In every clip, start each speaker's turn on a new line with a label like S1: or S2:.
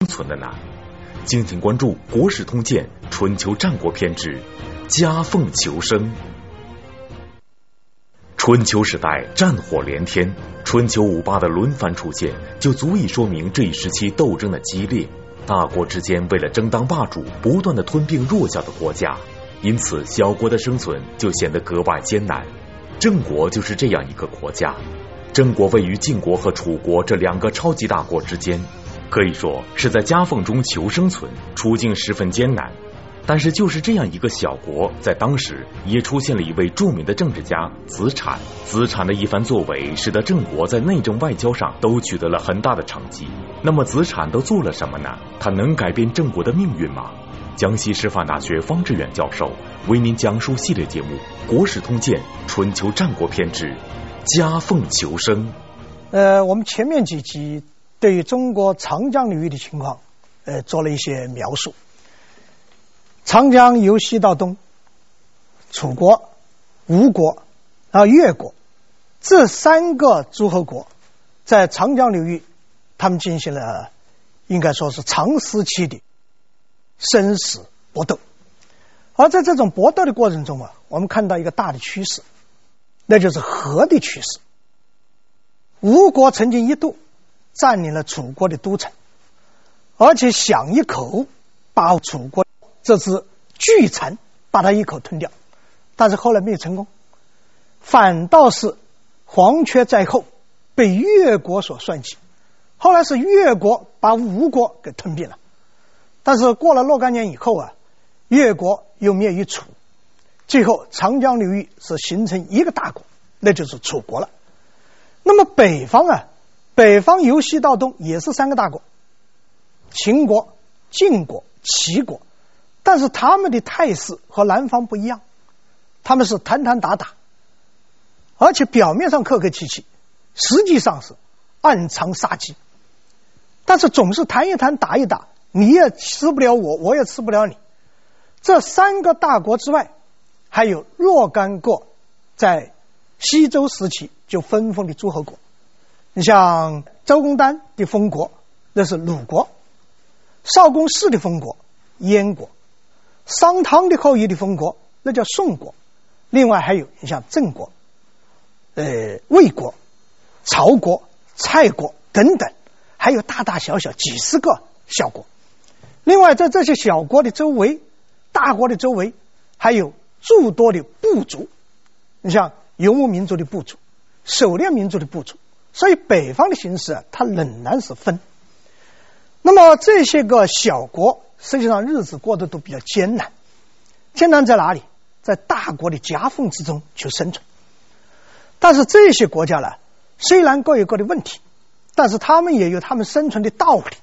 S1: 生存的呢？敬请关注《国史通鉴·春秋战国篇》之夹缝求生。春秋时代战火连天，春秋五霸的轮番出现，就足以说明这一时期斗争的激烈。大国之间为了争当霸主，不断的吞并弱小的国家，因此小国的生存就显得格外艰难。郑国就是这样一个国家。郑国位于晋国和楚国这两个超级大国之间。可以说是在夹缝中求生存，处境十分艰难。但是就是这样一个小国，在当时也出现了一位著名的政治家子产。子产的一番作为，使得郑国在内政外交上都取得了很大的成绩。那么子产都做了什么呢？他能改变郑国的命运吗？江西师范大学方志远教授为您讲述系列节目《国史通鉴·春秋战国篇之夹缝求生》。
S2: 呃，我们前面几集。对于中国长江流域的情况，呃，做了一些描述。长江由西到东，楚国、吴国，然后越国，这三个诸侯国，在长江流域，他们进行了应该说是长时期的生死搏斗。而在这种搏斗的过程中啊，我们看到一个大的趋势，那就是和的趋势。吴国曾经一度。占领了楚国的都城，而且想一口把楚国这只巨蚕把它一口吞掉，但是后来没有成功，反倒是黄雀在后，被越国所算计。后来是越国把吴国给吞并了，但是过了若干年以后啊，越国又灭于楚，最后长江流域是形成一个大国，那就是楚国了。那么北方啊。北方由西到东也是三个大国，秦国、晋国、齐国，但是他们的态势和南方不一样，他们是谈谈打打，而且表面上客客气气，实际上是暗藏杀机。但是总是谈一谈打一打，你也吃不了我，我也吃不了你。这三个大国之外，还有若干个在西周时期就分封的诸侯国。你像周公旦的封国，那是鲁国；少公氏的封国，燕国；商汤的后裔的封国，那叫宋国。另外还有你像郑国、呃魏国、曹国、蔡国等等，还有大大小小几十个小国。另外，在这些小国的周围，大国的周围，还有诸多的部族。你像游牧民族的部族，狩猎民族的部族。所以北方的形势啊，它仍然是分。那么这些个小国，实际上日子过得都比较艰难。艰难在哪里？在大国的夹缝之中去生存。但是这些国家呢，虽然各有各的问题，但是他们也有他们生存的道理。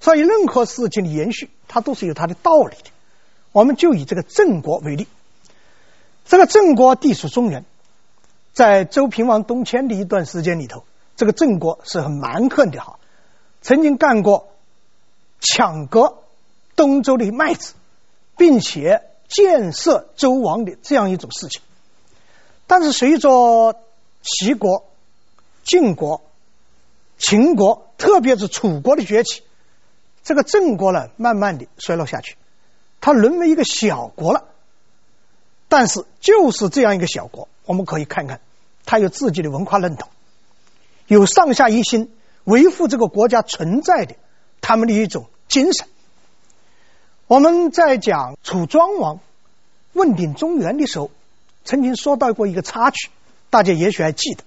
S2: 所以任何事情的延续，它都是有它的道理的。我们就以这个郑国为例，这个郑国地处中原，在周平王东迁的一段时间里头。这个郑国是很蛮横的哈，曾经干过抢夺东周的麦子，并且建设周王的这样一种事情。但是随着齐国、晋国、秦国，特别是楚国的崛起，这个郑国呢，慢慢的衰落下去，它沦为一个小国了。但是就是这样一个小国，我们可以看看，它有自己的文化认同。有上下一心维护这个国家存在的他们的一种精神。我们在讲楚庄王问鼎中原的时候，曾经说到过一个插曲，大家也许还记得，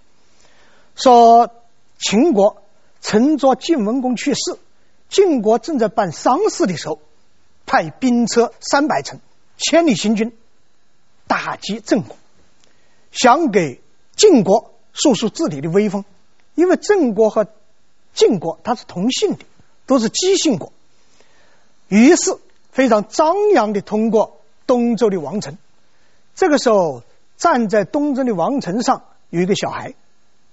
S2: 说秦国趁着晋文公去世，晋国正在办丧事的时候，派兵车三百乘，千里行军，打击郑国，想给晋国树树自己的威风。因为郑国和晋国它是同姓的，都是姬姓国，于是非常张扬的通过东周的王城。这个时候站在东周的王城上有一个小孩，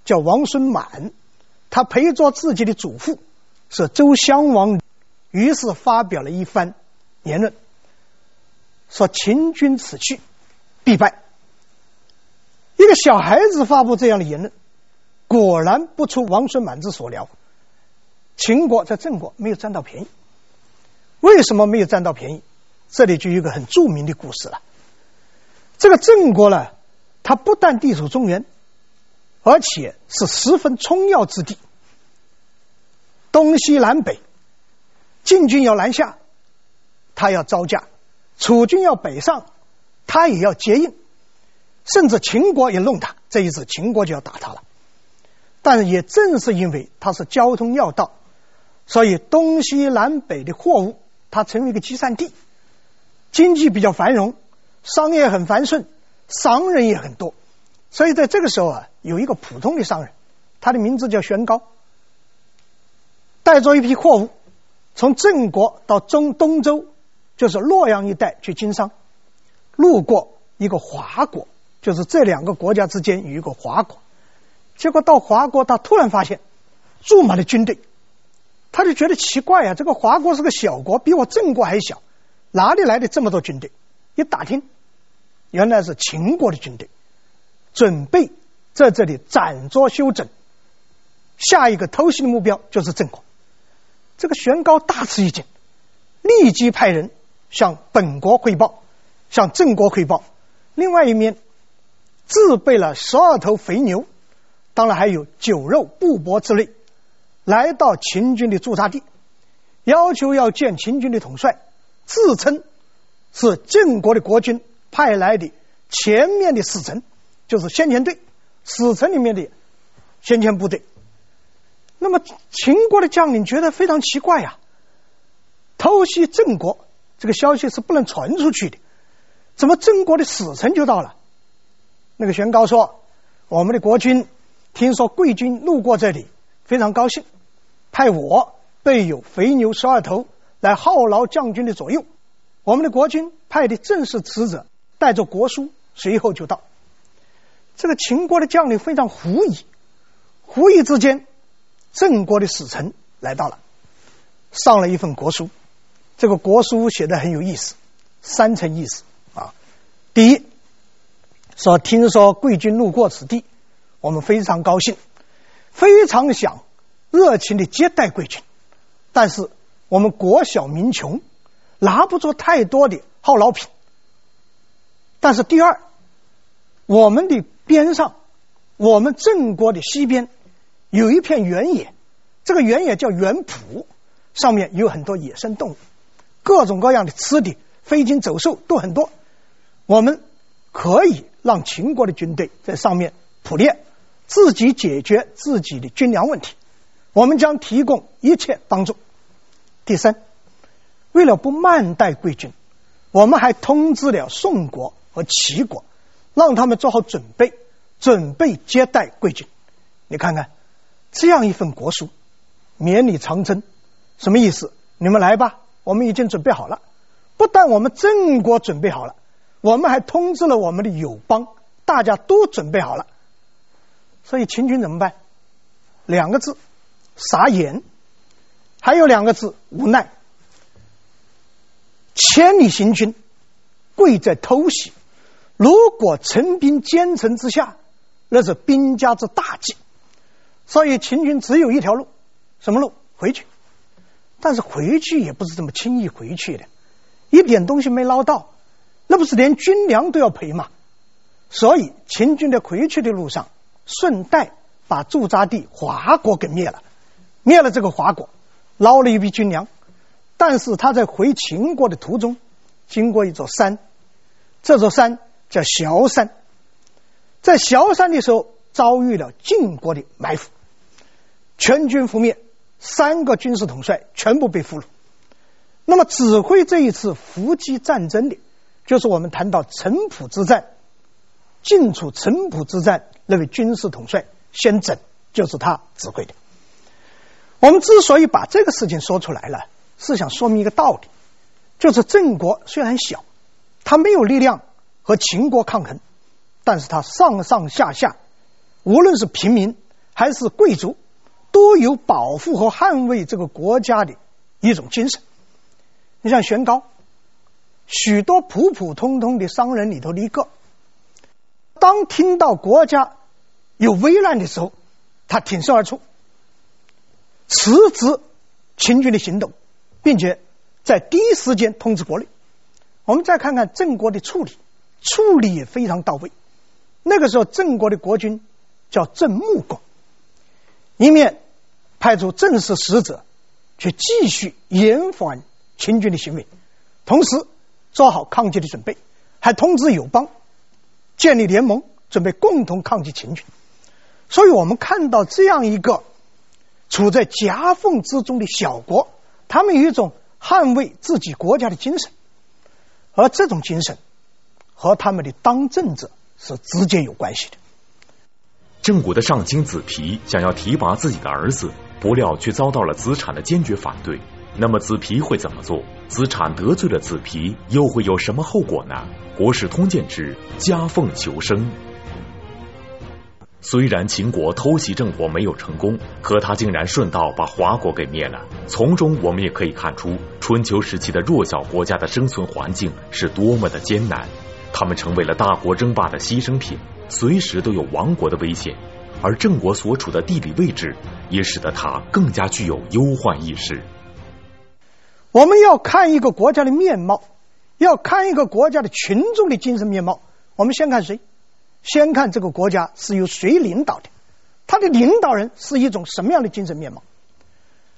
S2: 叫王孙满，他陪着自己的祖父是周襄王，于是发表了一番言论，说秦军此去必败。一个小孩子发布这样的言论。果然不出王孙满之所料，秦国在郑国没有占到便宜，为什么没有占到便宜？这里就有一个很著名的故事了。这个郑国呢，它不但地处中原，而且是十分重要之地，东西南北，晋军要南下，他要招架；楚军要北上，他也要接应。甚至秦国也弄他，这一次秦国就要打他了。但也正是因为它是交通要道，所以东西南北的货物，它成为一个集散地，经济比较繁荣，商业很繁盛，商人也很多。所以在这个时候啊，有一个普通的商人，他的名字叫玄高，带着一批货物，从郑国到中东周，就是洛阳一带去经商，路过一个华国，就是这两个国家之间有一个华国。结果到华国，他突然发现驻马的军队，他就觉得奇怪啊！这个华国是个小国，比我郑国还小，哪里来的这么多军队？一打听，原来是秦国的军队，准备在这里暂作休整，下一个偷袭的目标就是郑国。这个玄高大吃一惊，立即派人向本国汇报，向郑国汇报。另外一面，自备了十二头肥牛。当然还有酒肉布帛之类，来到秦军的驻扎地，要求要见秦军的统帅，自称是郑国的国君派来的前面的使臣，就是先遣队，使臣里面的先遣部队。那么秦国的将领觉得非常奇怪呀，偷袭郑国这个消息是不能传出去的，怎么郑国的使臣就到了？那个玄高说：“我们的国君。”听说贵军路过这里，非常高兴，派我备有肥牛十二头来犒劳将军的左右。我们的国君派的正是使者，带着国书，随后就到。这个秦国的将领非常狐疑，狐疑之间，郑国的使臣来到了，上了一份国书。这个国书写的很有意思，三层意思啊。第一，说听说贵军路过此地。我们非常高兴，非常想热情的接待贵军，但是我们国小民穷，拿不出太多的犒劳品。但是第二，我们的边上，我们郑国的西边有一片原野，这个原野叫原圃，上面有很多野生动物，各种各样的吃的，飞禽走兽都很多。我们可以让秦国的军队在上面捕猎。自己解决自己的军粮问题，我们将提供一切帮助。第三，为了不慢待贵军，我们还通知了宋国和齐国，让他们做好准备，准备接待贵军。你看看这样一份国书，绵里藏针，什么意思？你们来吧，我们已经准备好了。不但我们郑国准备好了，我们还通知了我们的友邦，大家都准备好了。所以秦军怎么办？两个字：傻眼。还有两个字：无奈。千里行军，贵在偷袭。如果陈兵坚城之下，那是兵家之大忌。所以秦军只有一条路，什么路？回去。但是回去也不是这么轻易回去的，一点东西没捞到，那不是连军粮都要赔吗？所以秦军在回去的路上。顺带把驻扎地华国给灭了，灭了这个华国，捞了一笔军粮。但是他在回秦国的途中，经过一座山，这座山叫崤山。在崤山的时候，遭遇了晋国的埋伏，全军覆灭，三个军事统帅全部被俘虏。那么指挥这一次伏击战争的，就是我们谈到城濮之战。晋楚城濮之战，那位军事统帅先整就是他指挥的。我们之所以把这个事情说出来了，是想说明一个道理，就是郑国虽然小，他没有力量和秦国抗衡，但是他上上下下，无论是平民还是贵族，都有保护和捍卫这个国家的一种精神。你像玄高，许多普普通通的商人里头的一个。当听到国家有危难的时候，他挺身而出，辞职秦军的行动，并且在第一时间通知国内。我们再看看郑国的处理，处理也非常到位。那个时候，郑国的国君叫郑穆公，一面派出正式使者去继续延缓秦军的行为，同时做好抗击的准备，还通知友邦建立联盟，准备共同抗击秦军。所以我们看到这样一个处在夹缝之中的小国，他们有一种捍卫自己国家的精神。而这种精神和他们的当政者是直接有关系的。
S1: 郑国的上卿子皮想要提拔自己的儿子，不料却遭到了子产的坚决反对。那么子皮会怎么做？子产得罪了子皮，又会有什么后果呢？国史通鉴之夹缝求生。虽然秦国偷袭郑国没有成功，可他竟然顺道把华国给灭了。从中我们也可以看出，春秋时期的弱小国家的生存环境是多么的艰难。他们成为了大国争霸的牺牲品，随时都有亡国的危险。而郑国所处的地理位置，也使得他更加具有忧患意识。
S2: 我们要看一个国家的面貌，要看一个国家的群众的精神面貌，我们先看谁？先看这个国家是由谁领导的，他的领导人是一种什么样的精神面貌？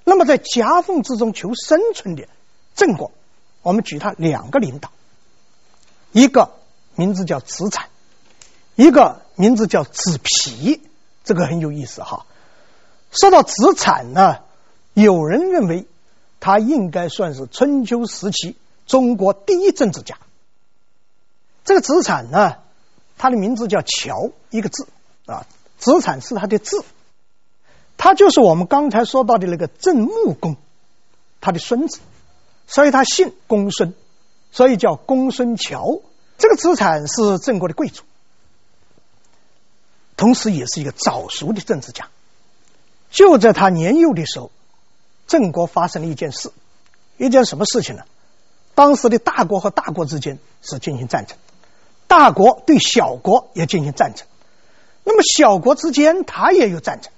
S2: 那么在夹缝之中求生存的郑国，我们举他两个领导，一个名字叫子产，一个名字叫子皮，这个很有意思哈。说到子产呢，有人认为他应该算是春秋时期中国第一政治家。这个子产呢？他的名字叫乔，一个字啊，子产是他的字，他就是我们刚才说到的那个郑穆公，他的孙子，所以他姓公孙，所以叫公孙乔。这个子产是郑国的贵族，同时也是一个早熟的政治家。就在他年幼的时候，郑国发生了一件事，一件什么事情呢？当时的大国和大国之间是进行战争。大国对小国也进行战争，那么小国之间他也有战争，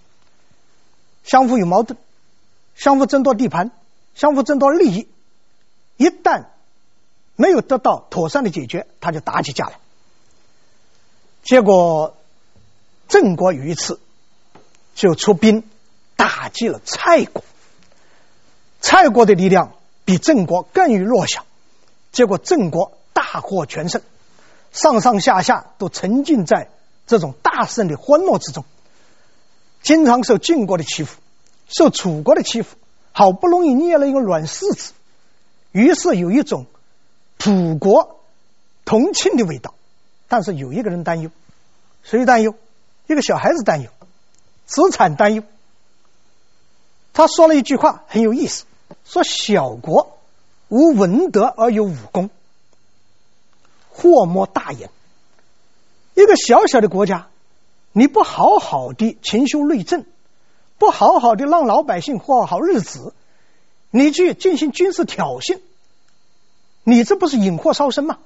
S2: 相互有矛盾，相互争夺地盘，相互争夺利益。一旦没有得到妥善的解决，他就打起架来。结果郑国有一次就出兵打击了蔡国，蔡国的力量比郑国更于弱小，结果郑国大获全胜。上上下下都沉浸在这种大胜的欢乐之中，经常受晋国的欺负，受楚国的欺负，好不容易捏了一个软柿子，于是有一种普国同庆的味道。但是有一个人担忧，谁担忧？一个小孩子担忧，子产担忧。他说了一句话很有意思，说小国无文德而有武功。祸莫大焉。一个小小的国家，你不好好的勤修内政，不好好的让老百姓过好日子，你去进行军事挑衅，你这不是引祸烧身吗？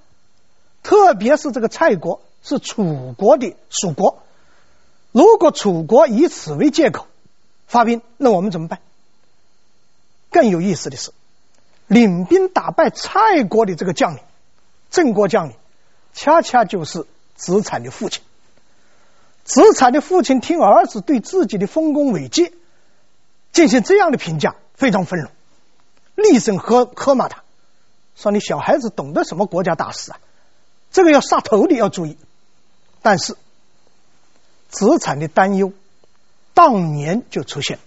S2: 特别是这个蔡国是楚国的属国，如果楚国以此为借口发兵，那我们怎么办？更有意思的是，领兵打败蔡国的这个将领，郑国将领。恰恰就是子产的父亲。子产的父亲听儿子对自己的丰功伟绩进行这样的评价，非常愤怒，厉声喝喝骂他，说：“你小孩子懂得什么国家大事啊？这个要杀头的，要注意。”但是子产的担忧当年就出现，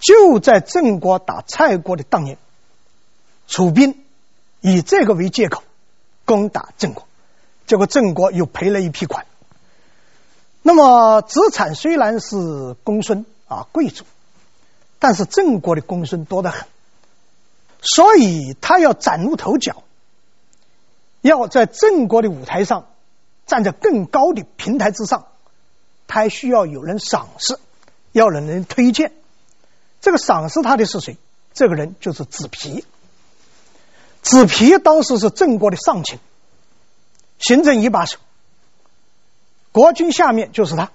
S2: 就在郑国打蔡国的当年，楚兵以这个为借口攻打郑国。结果郑国又赔了一批款。那么子产虽然是公孙啊贵族，但是郑国的公孙多得很，所以他要崭露头角，要在郑国的舞台上站在更高的平台之上，他还需要有人赏识，要人人推荐。这个赏识他的是谁？这个人就是子皮。子皮当时是郑国的上卿。行政一把手，国君下面就是他。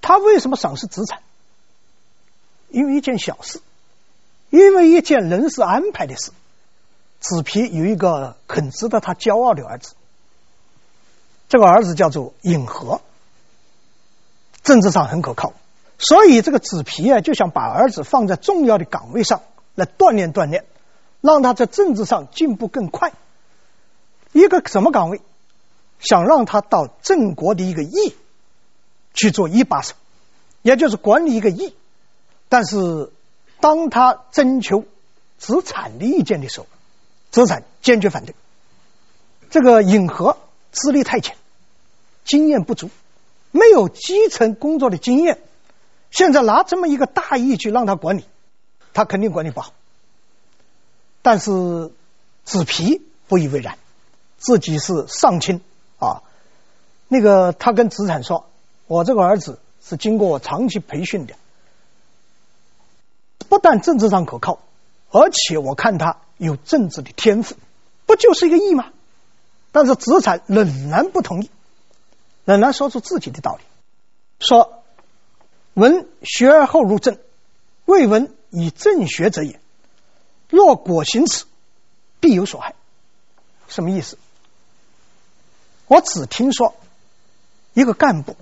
S2: 他为什么赏识子产？因为一件小事，因为一件人事安排的事，子皮有一个很值得他骄傲的儿子，这个儿子叫做尹和，政治上很可靠，所以这个子皮啊就想把儿子放在重要的岗位上来锻炼锻炼，让他在政治上进步更快。一个什么岗位？想让他到郑国的一个邑去做一把手，也就是管理一个邑。但是当他征求子产的意见的时候，子产坚决反对。这个尹和资历太浅，经验不足，没有基层工作的经验，现在拿这么一个大义去让他管理，他肯定管理不好。但是子皮不以为然，自己是上卿。啊，那个他跟子产说：“我这个儿子是经过我长期培训的，不但政治上可靠，而且我看他有政治的天赋，不就是一个义吗？”但是子产仍然不同意，仍然说出自己的道理，说：“闻学而后入政，未闻以政学者也。若果行此，必有所害。”什么意思？我只听说，一个干部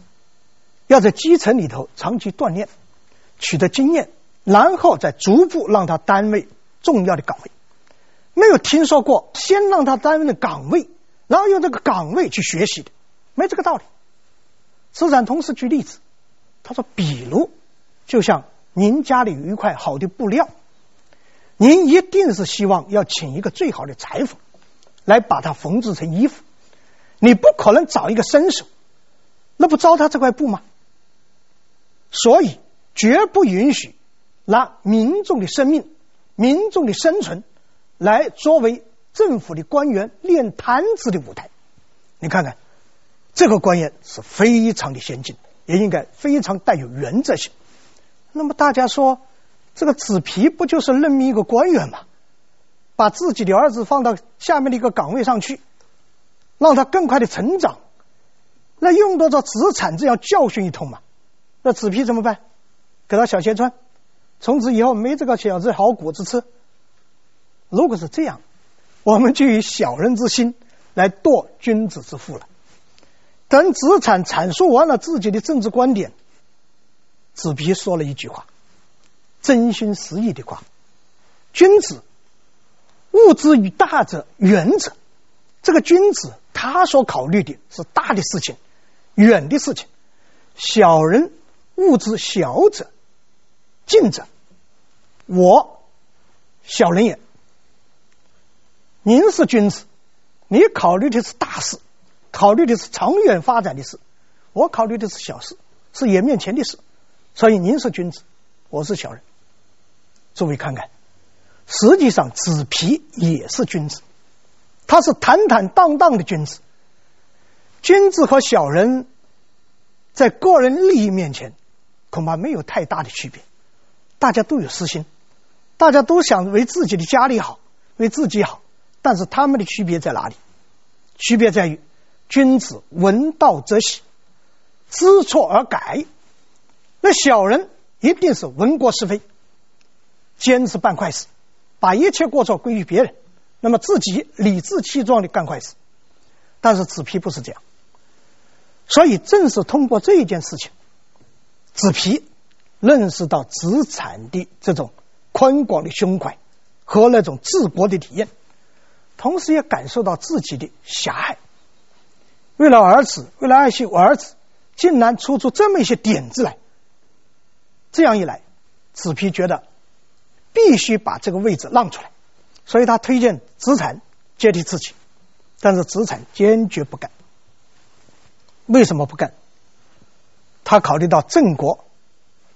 S2: 要在基层里头长期锻炼，取得经验，然后再逐步让他担任重要的岗位。没有听说过先让他担任的岗位，然后用这个岗位去学习的，没这个道理。子产同时举例子，他说：“比如，就像您家里有一块好的布料，您一定是希望要请一个最好的裁缝来把它缝制成衣服。”你不可能找一个生手，那不糟蹋这块布吗？所以绝不允许拿民众的生命、民众的生存来作为政府的官员练摊子的舞台。你看看，这个官员是非常的先进，也应该非常带有原则性。那么大家说，这个子皮不就是任命一个官员吗？把自己的儿子放到下面的一个岗位上去。让他更快的成长，那用得着子产这样教训一通吗？那子皮怎么办？给他小鞋穿，从此以后没这个小子好果子吃。如果是这样，我们就以小人之心来度君子之腹了。等子产阐述完了自己的政治观点，子皮说了一句话，真心实意的话：君子务之于大者远者。这个君子。他所考虑的是大的事情，远的事情。小人务之小者，近者。我小人也。您是君子，你考虑的是大事，考虑的是长远发展的事。我考虑的是小事，是眼面前的事。所以您是君子，我是小人。诸位看看，实际上子皮也是君子。他是坦坦荡荡的君子，君子和小人在个人利益面前恐怕没有太大的区别，大家都有私心，大家都想为自己的家里好，为自己好，但是他们的区别在哪里？区别在于，君子闻道则喜，知错而改，那小人一定是闻过是非，坚持办坏事，把一切过错归于别人。那么自己理直气壮的干坏事，但是子皮不是这样，所以正是通过这一件事情，子皮认识到子产的这种宽广的胸怀和那种治国的体验，同时也感受到自己的狭隘。为了儿子，为了爱惜我儿子，竟然出出这么一些点子来。这样一来，子皮觉得必须把这个位置让出来。所以他推荐子产接替自己，但是子产坚决不干。为什么不干？他考虑到郑国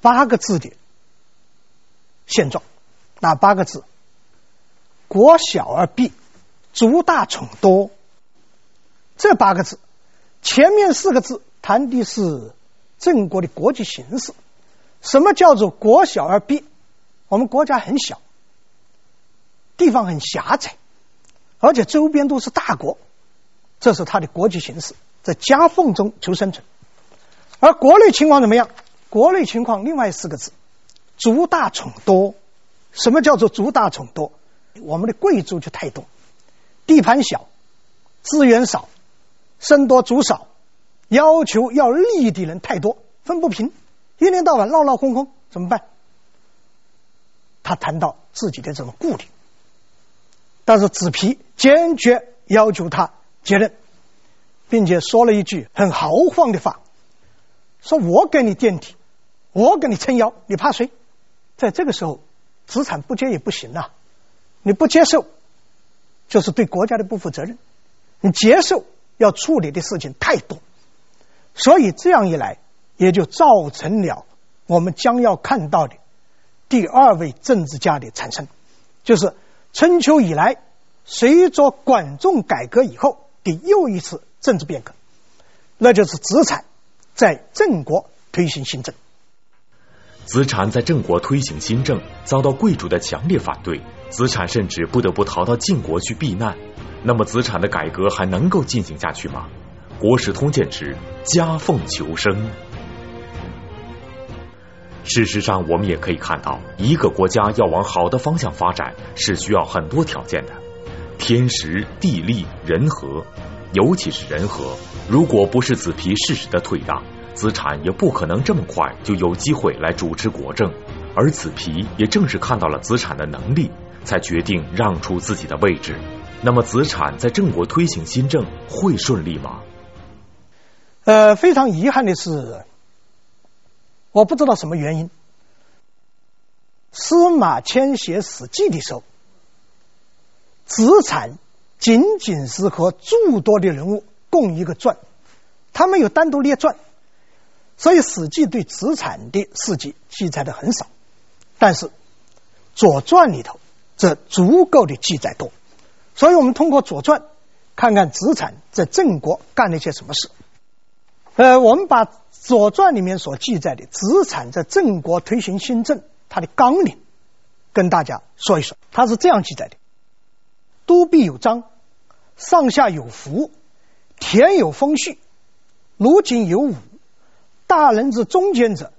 S2: 八个字的现状，哪八个字？国小而弊，族大宠多。这八个字，前面四个字谈的是郑国的国际形势。什么叫做国小而弊？我们国家很小。地方很狭窄，而且周边都是大国，这是他的国际形势，在夹缝中求生存。而国内情况怎么样？国内情况另外四个字：族大宠多，什么叫做族大宠多？我们的贵族就太多，地盘小，资源少，僧多粥少，要求要利的人太多，分不平，一天到晚闹闹哄哄，怎么办？他谈到自己的这种顾虑，但是子皮坚决要求他接任，并且说了一句很豪放的话：“说我给你垫底，我给你撑腰，你怕谁？”在这个时候，子产不接也不行啊！你不接受，就是对国家的不负责任；你接受，要处理的事情太多，所以这样一来，也就造成了我们将要看到的。第二位政治家的产生，就是春秋以来，随着管仲改革以后的又一次政治变革，那就是子产在郑国推行新政。
S1: 子产在郑国推行新政，遭到贵族的强烈反对，子产甚至不得不逃到晋国去避难。那么，子产的改革还能够进行下去吗？国史通鉴之夹缝求生。事实上，我们也可以看到，一个国家要往好的方向发展，是需要很多条件的：天时、地利、人和，尤其是人和。如果不是子皮适时的退让，子产也不可能这么快就有机会来主持国政。而子皮也正是看到了子产的能力，才决定让出自己的位置。那么，子产在郑国推行新政会顺利吗？
S2: 呃，非常遗憾的是。我不知道什么原因。司马迁写《史记》的时候，子产仅仅是和诸多的人物共一个传，他没有单独列传，所以《史记》对子产的事迹记载的很少。但是《左传》里头这足够的记载多，所以我们通过《左传》看看子产在郑国干了一些什么事。呃，我们把。《左传》里面所记载的子产在郑国推行新政，他的纲领，跟大家说一说。他是这样记载的：都必有章，上下有服，田有封序，芦井有伍，大人之中间者，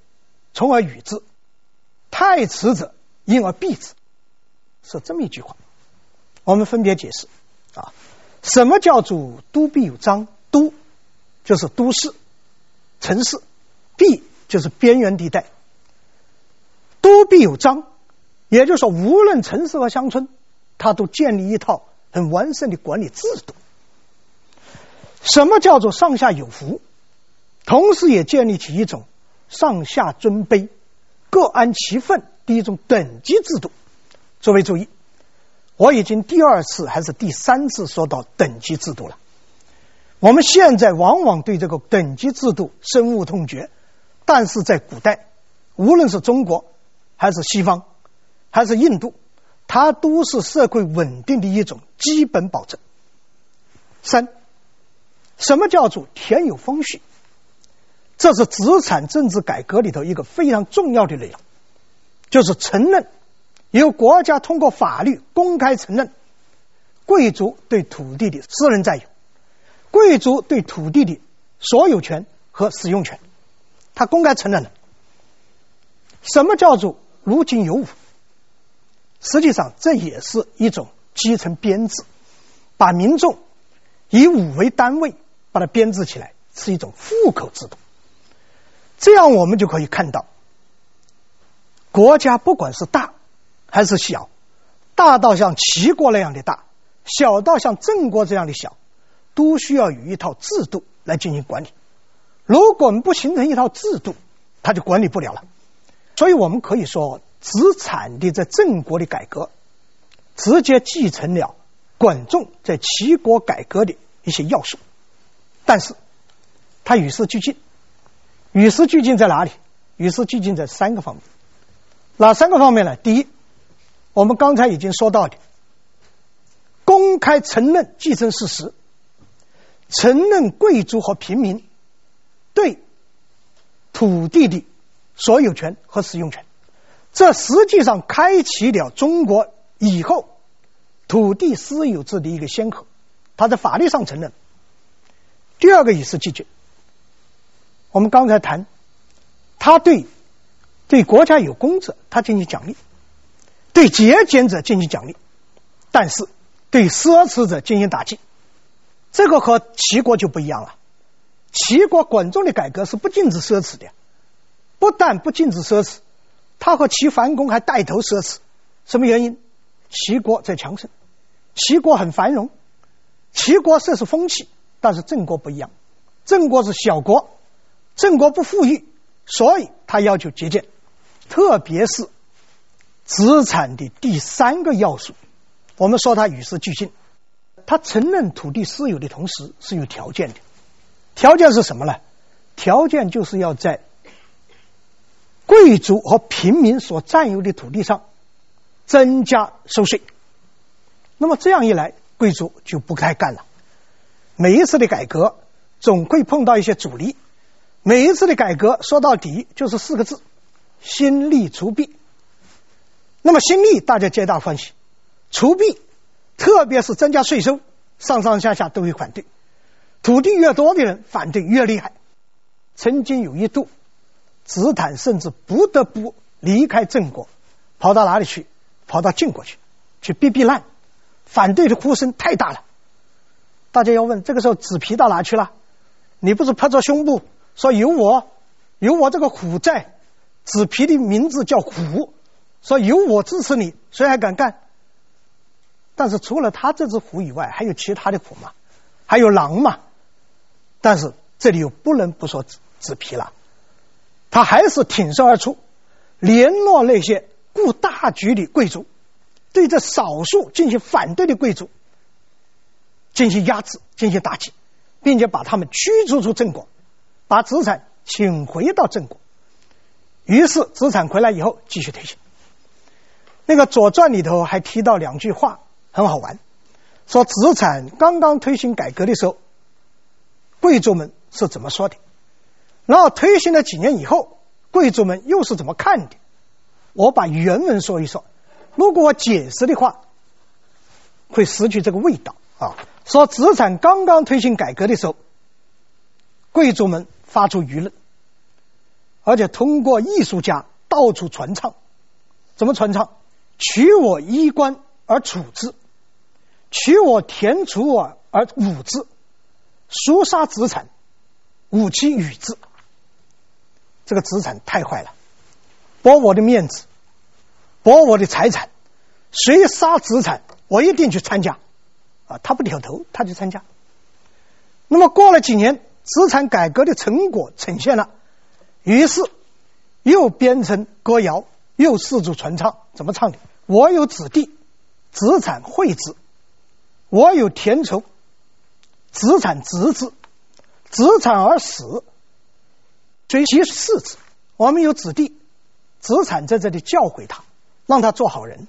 S2: 从而与之；太迟者，因而避之。是这么一句话。我们分别解释啊，什么叫做都必有章？都就是都市。城市，必就是边缘地带，都必有章，也就是说，无论城市和乡村，它都建立一套很完善的管理制度。什么叫做上下有服？同时也建立起一种上下尊卑、各安其分的一种等级制度。诸位注意，我已经第二次还是第三次说到等级制度了。我们现在往往对这个等级制度深恶痛绝，但是在古代，无论是中国，还是西方，还是印度，它都是社会稳定的一种基本保证。三，什么叫做田有封序？这是资产政治改革里头一个非常重要的内容，就是承认由国家通过法律公开承认贵族对土地的私人占有。贵族对土地的所有权和使用权，他公开承认了。什么叫做如今有伍？实际上，这也是一种基层编制，把民众以伍为单位，把它编制起来，是一种户口制度。这样，我们就可以看到，国家不管是大还是小，大到像齐国那样的大，小到像郑国这样的小。都需要有一套制度来进行管理。如果我们不形成一套制度，他就管理不了了。所以我们可以说，子产的在郑国的改革，直接继承了管仲在齐国改革的一些要素。但是，他与时俱进。与时俱进在哪里？与时俱进在三个方面。哪三个方面呢？第一，我们刚才已经说到的，公开承认继承事实。承认贵族和平民对土地的所有权和使用权，这实际上开启了中国以后土地私有制的一个先河。他在法律上承认。第二个与时俱进，我们刚才谈，他对对国家有功者，他进行奖励；对节俭者进行奖励，但是对奢侈者进行打击。这个和齐国就不一样了。齐国管仲的改革是不禁止奢侈的，不但不禁止奢侈，他和齐桓公还带头奢侈。什么原因？齐国在强盛，齐国很繁荣，齐国这是风气，但是郑国不一样。郑国是小国，郑国不富裕，所以他要求节俭，特别是资产的第三个要素，我们说它与时俱进。他承认土地私有的同时是有条件的，条件是什么呢？条件就是要在贵族和平民所占有的土地上增加收税。那么这样一来，贵族就不该干了。每一次的改革总会碰到一些阻力，每一次的改革说到底就是四个字：新力除弊。那么新利大家皆大欢喜，除弊。特别是增加税收，上上下下都会反对。土地越多的人反对越厉害。曾经有一度，子坦甚至不得不离开郑国，跑到哪里去？跑到晋国去，去避避难。反对的呼声太大了。大家要问：这个时候子皮到哪去了？你不是拍着胸部说有我，有我这个虎在？子皮的名字叫虎，说有我支持你，谁还敢干？但是除了他这只虎以外，还有其他的虎嘛？还有狼嘛？但是这里又不能不说子子皮了，他还是挺身而出，联络那些顾大局的贵族，对这少数进行反对的贵族进行压制、进行打击，并且把他们驱逐出郑国，把子产请回到郑国。于是子产回来以后继续推行。那个《左传》里头还提到两句话。很好玩，说子产刚刚推行改革的时候，贵族们是怎么说的？然后推行了几年以后，贵族们又是怎么看的？我把原文说一说，如果我解释的话，会失去这个味道啊。说子产刚刚推行改革的时候，贵族们发出舆论，而且通过艺术家到处传唱，怎么传唱？取我衣冠而处之。取我田畜而而侮之，叔杀子产，吾其与之。这个子产太坏了，剥我的面子，剥我的财产。谁杀子产，我一定去参加。啊，他不挑头，他去参加。那么过了几年，子产改革的成果呈现了，于是又编成歌谣，又四处传唱。怎么唱的？我有子弟，子产惠之。我有田畴，子产执之，子产而死，追其嗣子。我们有子弟，子产在这里教诲他，让他做好人。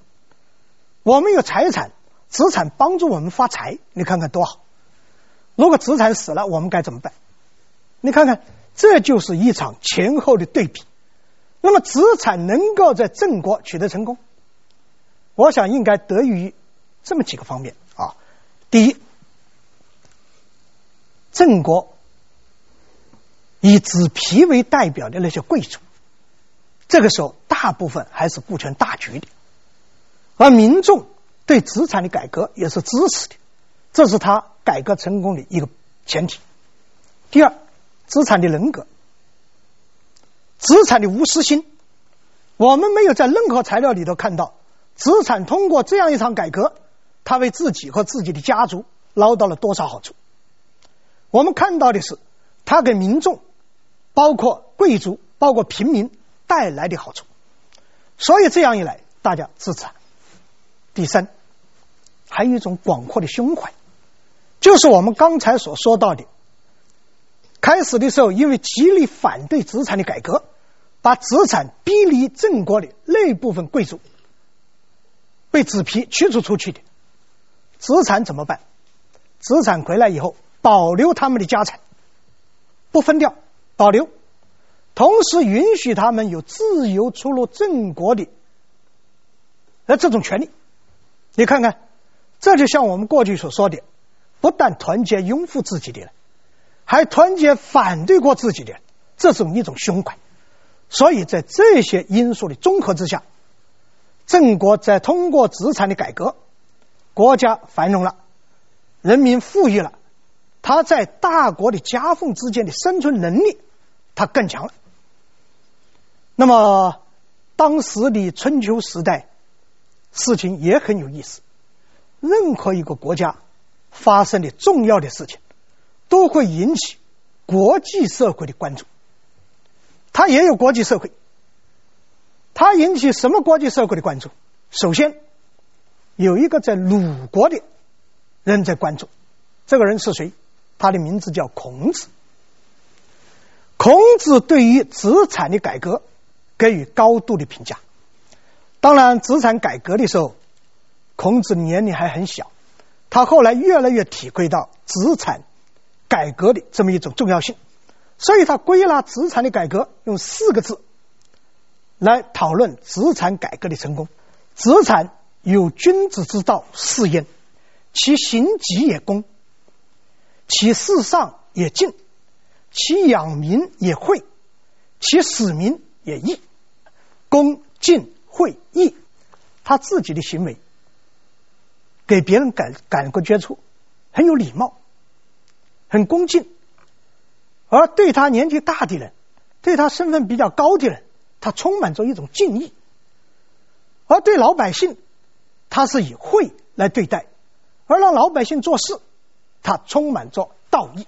S2: 我们有财产，子产帮助我们发财，你看看多好。如果子产死了，我们该怎么办？你看看，这就是一场前后的对比。那么子产能够在郑国取得成功，我想应该得益于这么几个方面啊。第一，郑国以子皮为代表的那些贵族，这个时候大部分还是顾全大局的，而民众对子产的改革也是支持的，这是他改革成功的一个前提。第二，子产的人格，资产的无私心，我们没有在任何材料里头看到资产通过这样一场改革。他为自己和自己的家族捞到了多少好处？我们看到的是他给民众，包括贵族、包括平民带来的好处。所以这样一来，大家支持。第三，还有一种广阔的胸怀，就是我们刚才所说到的。开始的时候，因为极力反对资产的改革，把资产逼离郑国的那部分贵族，被子皮驱逐出去的。资产怎么办？资产回来以后，保留他们的家产，不分掉，保留，同时允许他们有自由出入郑国的，呃，这种权利。你看看，这就像我们过去所说的，不但团结拥护自己的人，还团结反对过自己的，这种一种胸怀。所以在这些因素的综合之下，郑国在通过资产的改革，国家繁荣了，人民富裕了，他在大国的夹缝之间的生存能力，他更强了。那么，当时的春秋时代，事情也很有意思。任何一个国家发生的重要的事情，都会引起国际社会的关注。它也有国际社会，它引起什么国际社会的关注？首先，有一个在鲁国的人在关注，这个人是谁？他的名字叫孔子。孔子对于资产的改革给予高度的评价。当然，资产改革的时候，孔子年龄还很小，他后来越来越体会到资产改革的这么一种重要性。所以他归纳资产的改革，用四个字来讨论资产改革的成功：资产有君子之道四焉，其行己也公，其事上也敬，其养民也惠，其使民也义。公、敬、惠、义，他自己的行为给别人感感觉出很有礼貌，很恭敬。而对他年纪大的人，对他身份比较高的人，他充满着一种敬意；而对老百姓，他是以惠来对待，而让老百姓做事，他充满着道义。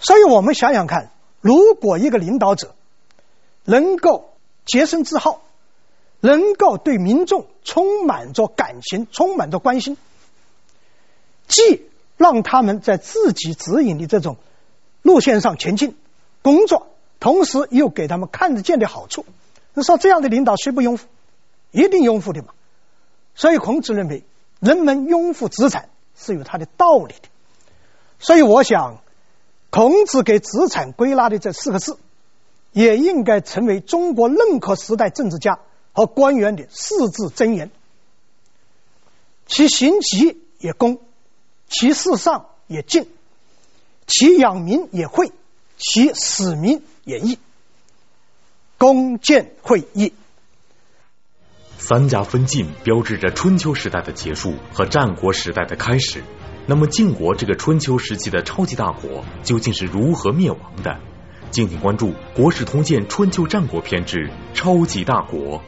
S2: 所以我们想想看，如果一个领导者能够洁身自好，能够对民众充满着感情、充满着关心，既让他们在自己指引的这种路线上前进，工作，同时又给他们看得见的好处。你说这样的领导谁不拥护？一定拥护的嘛。所以孔子认为，人们拥护资产是有他的道理的。所以我想，孔子给资产归纳的这四个字，也应该成为中国任何时代政治家和官员的四字箴言。其行己也公，其事上也敬。其养民也惠，其使民也义。公谏惠义，
S1: 三家分晋标志着春秋时代的结束和战国时代的开始。那么晋国这个春秋时期的超级大国究竟是如何灭亡的？敬请关注《国史通鉴·春秋战国篇》之超级大国。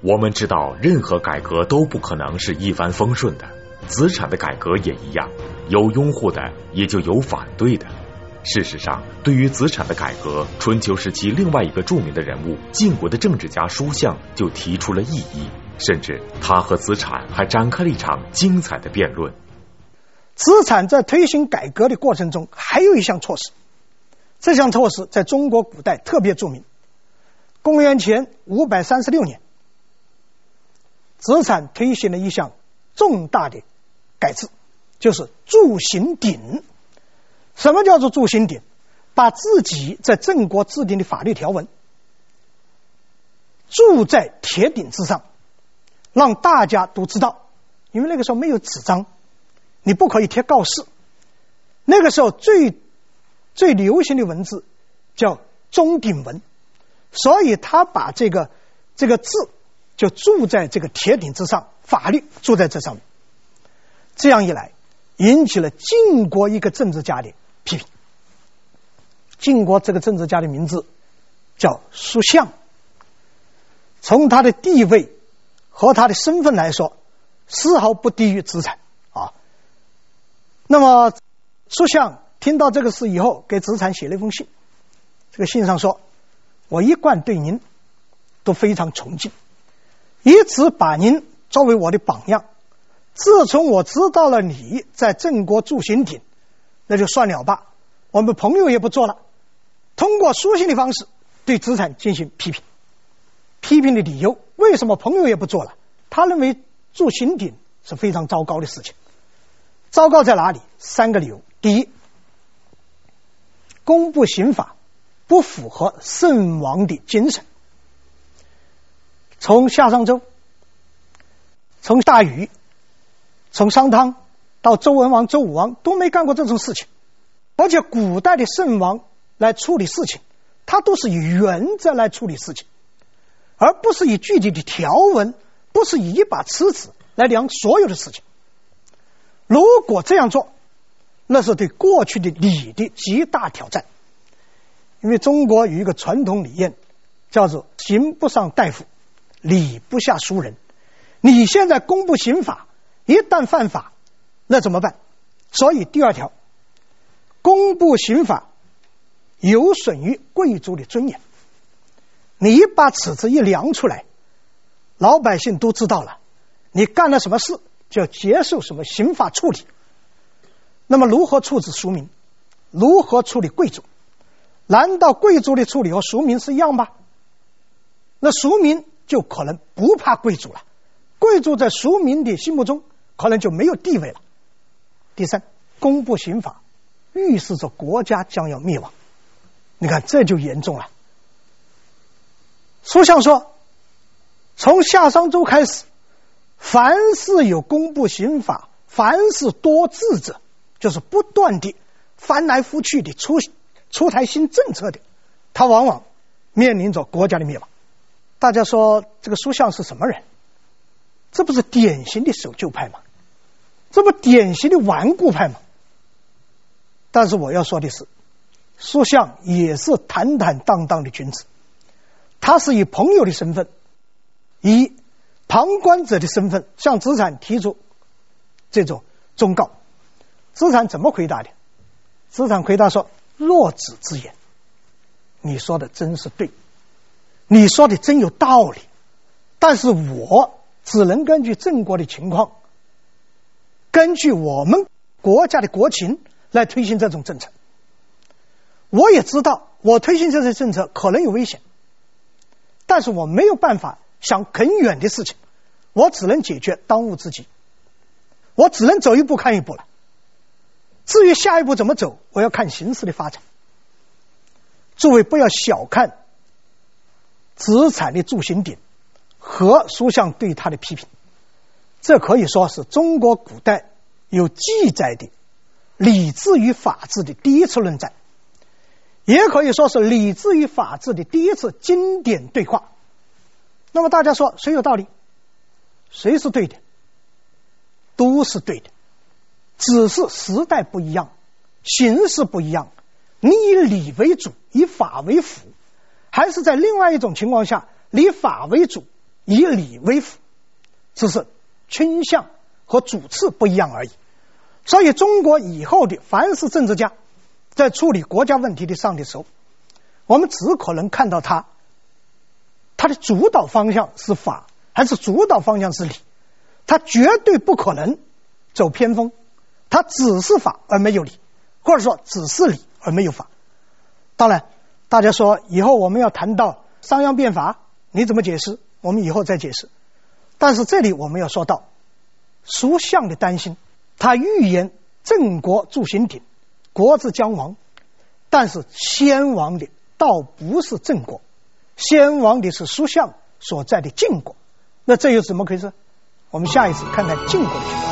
S1: 我们知道，任何改革都不可能是一帆风顺的，资产的改革也一样。有拥护的，也就有反对的。事实上，对于资产的改革，春秋时期另外一个著名的人物晋国的政治家叔向就提出了异议，甚至他和资产还展开了一场精彩的辩论。
S2: 资产在推行改革的过程中，还有一项措施，这项措施在中国古代特别著名。公元前五百三十六年，资产推行了一项重大的改制。就是铸行鼎。什么叫做铸行鼎？把自己在郑国制定的法律条文铸在铁鼎之上，让大家都知道。因为那个时候没有纸张，你不可以贴告示。那个时候最最流行的文字叫钟鼎文，所以他把这个这个字就铸在这个铁鼎之上，法律铸在这上面。这样一来。引起了晋国一个政治家的批评。晋国这个政治家的名字叫叔向，从他的地位和他的身份来说，丝毫不低于资产啊。那么，叔向听到这个事以后，给子产写了一封信。这个信上说：“我一贯对您都非常崇敬，一直把您作为我的榜样。”自从我知道了你在郑国铸行鼎，那就算了吧，我们朋友也不做了。通过书信的方式对资产进行批评，批评的理由为什么朋友也不做了？他认为铸行鼎是非常糟糕的事情。糟糕在哪里？三个理由：第一，公布刑法不符合圣王的精神。从夏商周，从大禹。从商汤到周文王、周武王都没干过这种事情，而且古代的圣王来处理事情，他都是以原则来处理事情，而不是以具体的条文，不是以一把尺子来量所有的事情。如果这样做，那是对过去的礼的极大挑战。因为中国有一个传统理念，叫做“刑不上大夫，礼不下书人”。你现在公布刑法，一旦犯法，那怎么办？所以第二条，公布刑法有损于贵族的尊严。你一把尺子一量出来，老百姓都知道了，你干了什么事就要接受什么刑法处理。那么如何处置庶民？如何处理贵族？难道贵族的处理和庶民是一样吗？那庶民就可能不怕贵族了，贵族在庶民的心目中可能就没有地位了。第三，公布刑法，预示着国家将要灭亡。你看，这就严重了。书相说，从夏商周开始，凡是有公布刑法，凡是多制者，就是不断的翻来覆去的出出台新政策的，他往往面临着国家的灭亡。大家说这个书相是什么人？这不是典型的守旧派吗？这不典型的顽固派吗？但是我要说的是，书相也是坦坦荡荡的君子。他是以朋友的身份，以旁观者的身份向子产提出这种忠告。子产怎么回答的？子产回答说：“若子之言，你说的真是对，你说的真有道理。但是我只能根据郑国的情况，根据我们国家的国情来推行这种政策。我也知道，我推行这些政策可能有危险。”但是我没有办法想很远的事情，我只能解决当务之急，我只能走一步看一步了。至于下一步怎么走，我要看形势的发展。诸位不要小看资产的铸行典和书相对他的批评，这可以说是中国古代有记载的礼制与法治的第一次论战。也可以说是礼制与法治的第一次经典对话。那么大家说谁有道理？谁是对的？都是对的，只是时代不一样，形势不一样。你以礼为主，以法为辅，还是在另外一种情况下，以法为主，以礼为辅，只是倾向和主次不一样而已。所以，中国以后的凡是政治家。在处理国家问题的上的时候，我们只可能看到他，他的主导方向是法还是主导方向是理，他绝对不可能走偏锋，他只是法而没有理，或者说只是理而没有法。当然，大家说以后我们要谈到商鞅变法，你怎么解释？我们以后再解释。但是这里我们要说到蜀相的担心，他预言郑国筑刑鼎。国之将亡，但是先亡的倒不是郑国，先亡的是蜀相所在的晋国。那这又怎么回事？我们下一次看看晋国的情况。